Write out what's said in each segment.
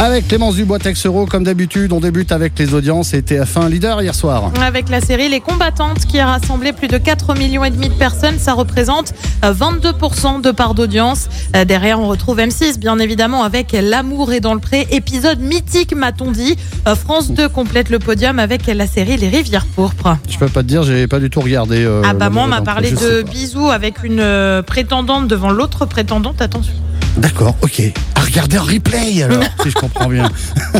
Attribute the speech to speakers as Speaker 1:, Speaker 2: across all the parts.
Speaker 1: Avec Clémence Dubois Texero, comme d'habitude, on débute avec les audiences et TF1 leader hier soir.
Speaker 2: Avec la série Les Combattantes qui a rassemblé plus de 4 millions et demi de personnes, ça représente euh, 22% de part d'audience. Euh, Derrière, on retrouve M6 bien évidemment avec L'amour est dans le pré, épisode mythique m'a-t-on dit. Euh, France 2 complète le podium avec la série Les Rivières pourpres.
Speaker 1: Je peux pas te dire, j'ai pas du tout regardé. euh,
Speaker 2: Ah bah moi on m'a parlé de bisous avec une prétendante devant l'autre prétendante, attention.
Speaker 1: D'accord, ok. À regarder en replay alors, si je comprends bien.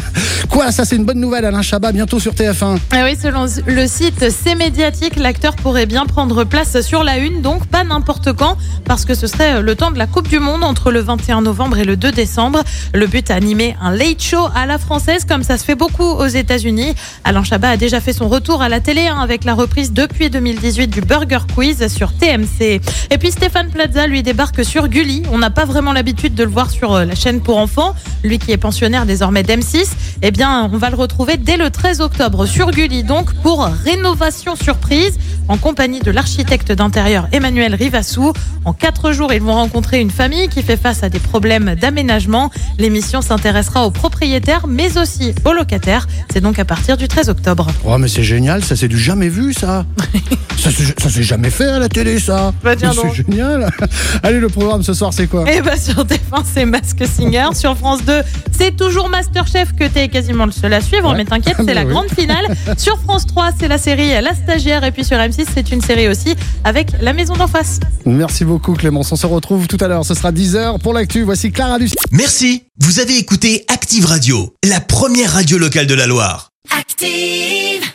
Speaker 1: Quoi, ça c'est une bonne nouvelle, Alain Chabat, bientôt sur TF1.
Speaker 2: Ah oui, selon le site C'est médiatique, l'acteur pourrait bien prendre place sur la une, donc pas n'importe quand, parce que ce serait le temps de la Coupe du Monde entre le 21 novembre et le 2 décembre. Le but, animer un late show à la française, comme ça se fait beaucoup aux États-Unis. Alain Chabat a déjà fait son retour à la télé hein, avec la reprise depuis 2018 du Burger Quiz sur TMC. Et puis Stéphane Plaza, lui, débarque sur Gulli. On n'a pas vraiment l'habitude de le voir sur euh, la chaîne pour enfants. Lui qui est pensionnaire désormais d'M6, eh bien, on va le retrouver dès le 13 octobre sur Gulli, donc pour rénovation surprise, en compagnie de l'architecte d'intérieur Emmanuel Rivassou. En quatre jours, ils vont rencontrer une famille qui fait face à des problèmes d'aménagement. L'émission s'intéressera aux propriétaires, mais aussi aux locataires. C'est donc à partir du 13 octobre.
Speaker 1: Oh, mais c'est génial, ça c'est du jamais vu, ça. ça s'est jamais fait à la télé, ça.
Speaker 2: Bah,
Speaker 1: c'est génial. Allez, le programme ce soir, c'est quoi?
Speaker 2: Et bah sur TF1 c'est Singer, sur France 2 c'est toujours Masterchef que t'es quasiment le seul à suivre,
Speaker 1: Ouais.
Speaker 2: mais t'inquiète c'est la
Speaker 1: oui.
Speaker 2: grande finale. sur France 3 c'est la série La Stagiaire et puis sur M6 c'est une série aussi avec La Maison d'en face.
Speaker 1: Merci beaucoup, Clémence. On se retrouve tout à l'heure. Ce sera 10h pour l'actu. Voici Clara Lucie.
Speaker 3: Merci, vous avez écouté Active Radio, la première radio locale de la Loire.
Speaker 4: Active.